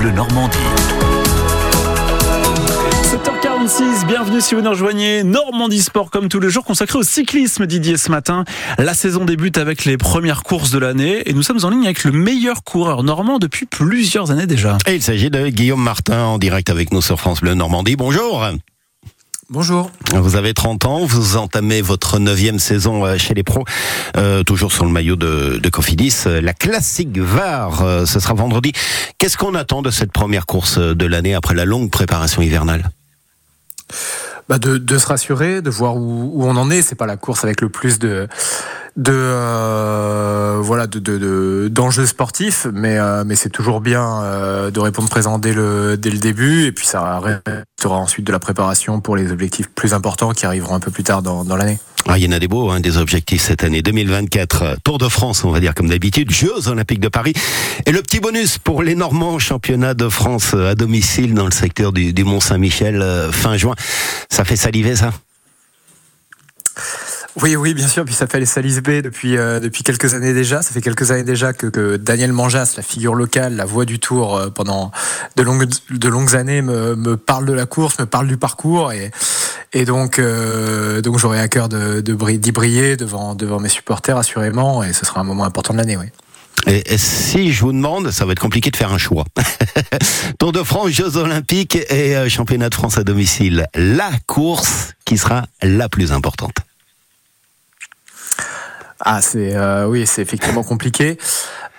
Bleu Normandie. 7h46, bienvenue si vous nous rejoignez. Normandie Sport comme tous les jours consacré au cyclisme Didier ce matin. La saison débute avec les premières courses de l'année et nous sommes en ligne avec le meilleur coureur normand depuis plusieurs années déjà. Et il s'agit de Guillaume Martin en direct avec nous sur France Bleu Normandie. Bonjour. Bonjour. Vous avez 30 ans, vous entamez votre neuvième saison euh, chez les pros, euh, toujours sur le maillot de, de Cofidis. Euh, la classique VAR, euh, ce sera vendredi. Qu'est-ce qu'on attend de cette première course de l'année après la longue préparation hivernale? Bah de, de se rassurer, de voir où, où on en est. C'est pas la course avec le plus de de euh, de de- de- d'enjeux sportifs, mais euh, mais c'est toujours bien euh, de répondre présent dès le dès le début et puis ça restera ensuite de la préparation pour les objectifs plus importants qui arriveront un peu plus tard dans, dans l'année. Ah, il y en a des beaux, hein, des objectifs cette année 2024. euh, Tour de France, on va dire comme d'habitude, Jeux Olympiques de Paris. Et le petit bonus pour les Normands, championnat de France à domicile dans le secteur du, du Mont-Saint-Michel euh, fin juin. Ça fait saliver ça? Oui, oui, bien sûr. Puis ça fait les Salis B depuis, euh, depuis quelques années déjà. Ça fait quelques années déjà que, que Daniel Manjas, la figure locale, la voix du Tour euh, pendant de longues, de longues années, me, me parle de la course, me parle du parcours. Et, et donc, euh, donc j'aurai à cœur de, de d'y briller devant, devant mes supporters, assurément. Et ce sera un moment important de l'année, oui. Et, et si je vous demande, ça va être compliqué de faire un choix. Tour de France, Jeux Olympiques et euh, championnat de France à domicile. La course qui sera la plus importante. Ah, c'est euh, oui, c'est effectivement compliqué.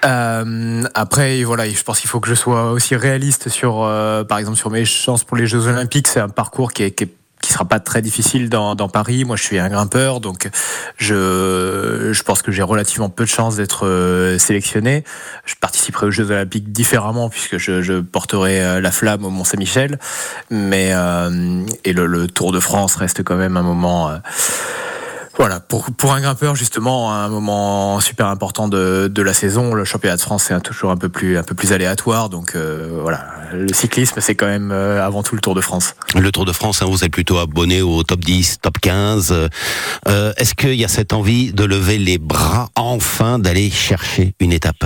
Euh, après, voilà, je pense qu'il faut que je sois aussi réaliste sur, euh, par exemple, sur mes chances pour les Jeux Olympiques. C'est un parcours qui est, qui sera pas très difficile dans, Paris. Moi, je suis un grimpeur, donc je, je pense que j'ai relativement peu de chances d'être euh, sélectionné. Je participerai aux Jeux Olympiques différemment puisque je, porterai la flamme au Mont Saint-Michel, mais et le, Tour de France reste quand même un moment. Voilà, pour, pour un grimpeur, justement, un moment super important de, de la saison. Le championnat de France, c'est toujours un peu plus, un peu plus aléatoire. Donc, euh, voilà, le cyclisme, c'est quand même euh, avant tout le Tour de France. Le Tour de France, hein, vous êtes plutôt abonné au top 10, top 15. Euh, Est-ce qu'il y a cette envie de lever les bras enfin, d'aller chercher une étape?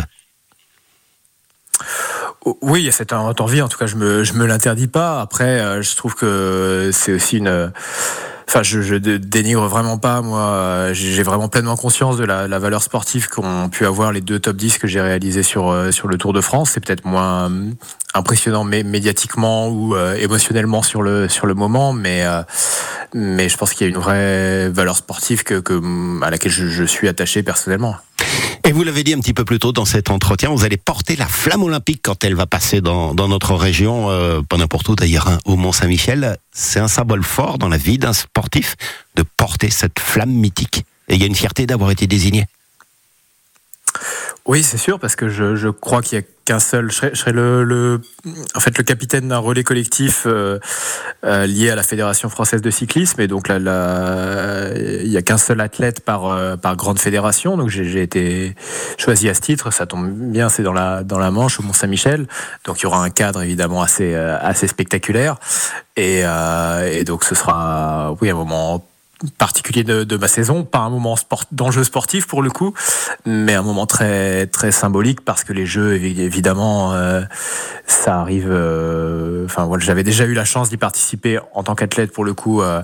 Oh, Oui, il y a cette envie. En tout cas, je me, je me l'interdis pas. Après, je trouve que c'est aussi une. Je, je dé- dénigre vraiment pas. Moi, j'ai vraiment pleinement conscience de la, valeur sportive qu'ont pu avoir les deux top 10 que j'ai réalisés sur euh, sur le Tour de France. C'est peut-être moins euh, impressionnant mé- médiatiquement ou euh, émotionnellement sur le sur le moment, mais euh, mais je pense qu'il y a une vraie valeur sportive que, que à laquelle je suis attaché personnellement. Et vous l'avez dit un petit peu plus tôt dans cet entretien, vous allez porter la flamme olympique quand elle va passer dans, dans notre région, euh, pas n'importe où d'ailleurs, hein, au Mont-Saint-Michel. C'est un symbole fort dans la vie d'un sportif de porter cette flamme mythique. Et il y a une fierté d'avoir été désigné. Oui, c'est sûr, parce que je, je crois qu'il y a qu'un seul. Je serais, je serais le, le- en fait, le capitaine d'un relais collectif euh, euh, lié à la Fédération française de cyclisme, et donc là, là, il y a qu'un seul athlète par euh, par grande fédération. Donc j'ai été choisi à ce titre. Ça tombe bien, c'est dans la dans la Manche au Mont Saint-Michel. Donc il y aura un cadre évidemment assez euh, assez spectaculaire, et, euh, et donc ce sera oui un moment particulier de, de ma saison, pas un moment sport, d'enjeu sportif pour le coup, mais un moment très très symbolique parce que les jeux évi- évidemment euh, ça arrive. euh, Enfin voilà, j'avais déjà eu la chance d'y participer en tant qu'athlète pour le coup euh,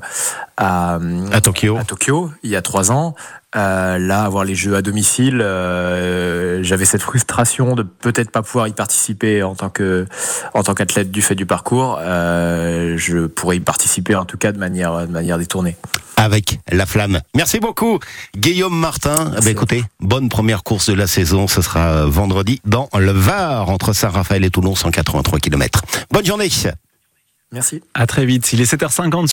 à, À Tokyo. à Tokyo il y a trois ans. Euh, là, avoir les jeux à domicile, euh, j'avais cette frustration de peut-être pas pouvoir y participer en tant que en tant qu'athlète du fait du parcours. Euh, je pourrais y participer en tout cas de manière de manière détournée. avec la flamme. Merci beaucoup, Guillaume Martin. Ben, écoutez, bonne première course de la saison. Ce sera vendredi dans le Var, entre Saint-Raphaël et Toulon, 183 km. Bonne journée. Merci. À très vite. Il est 7h50.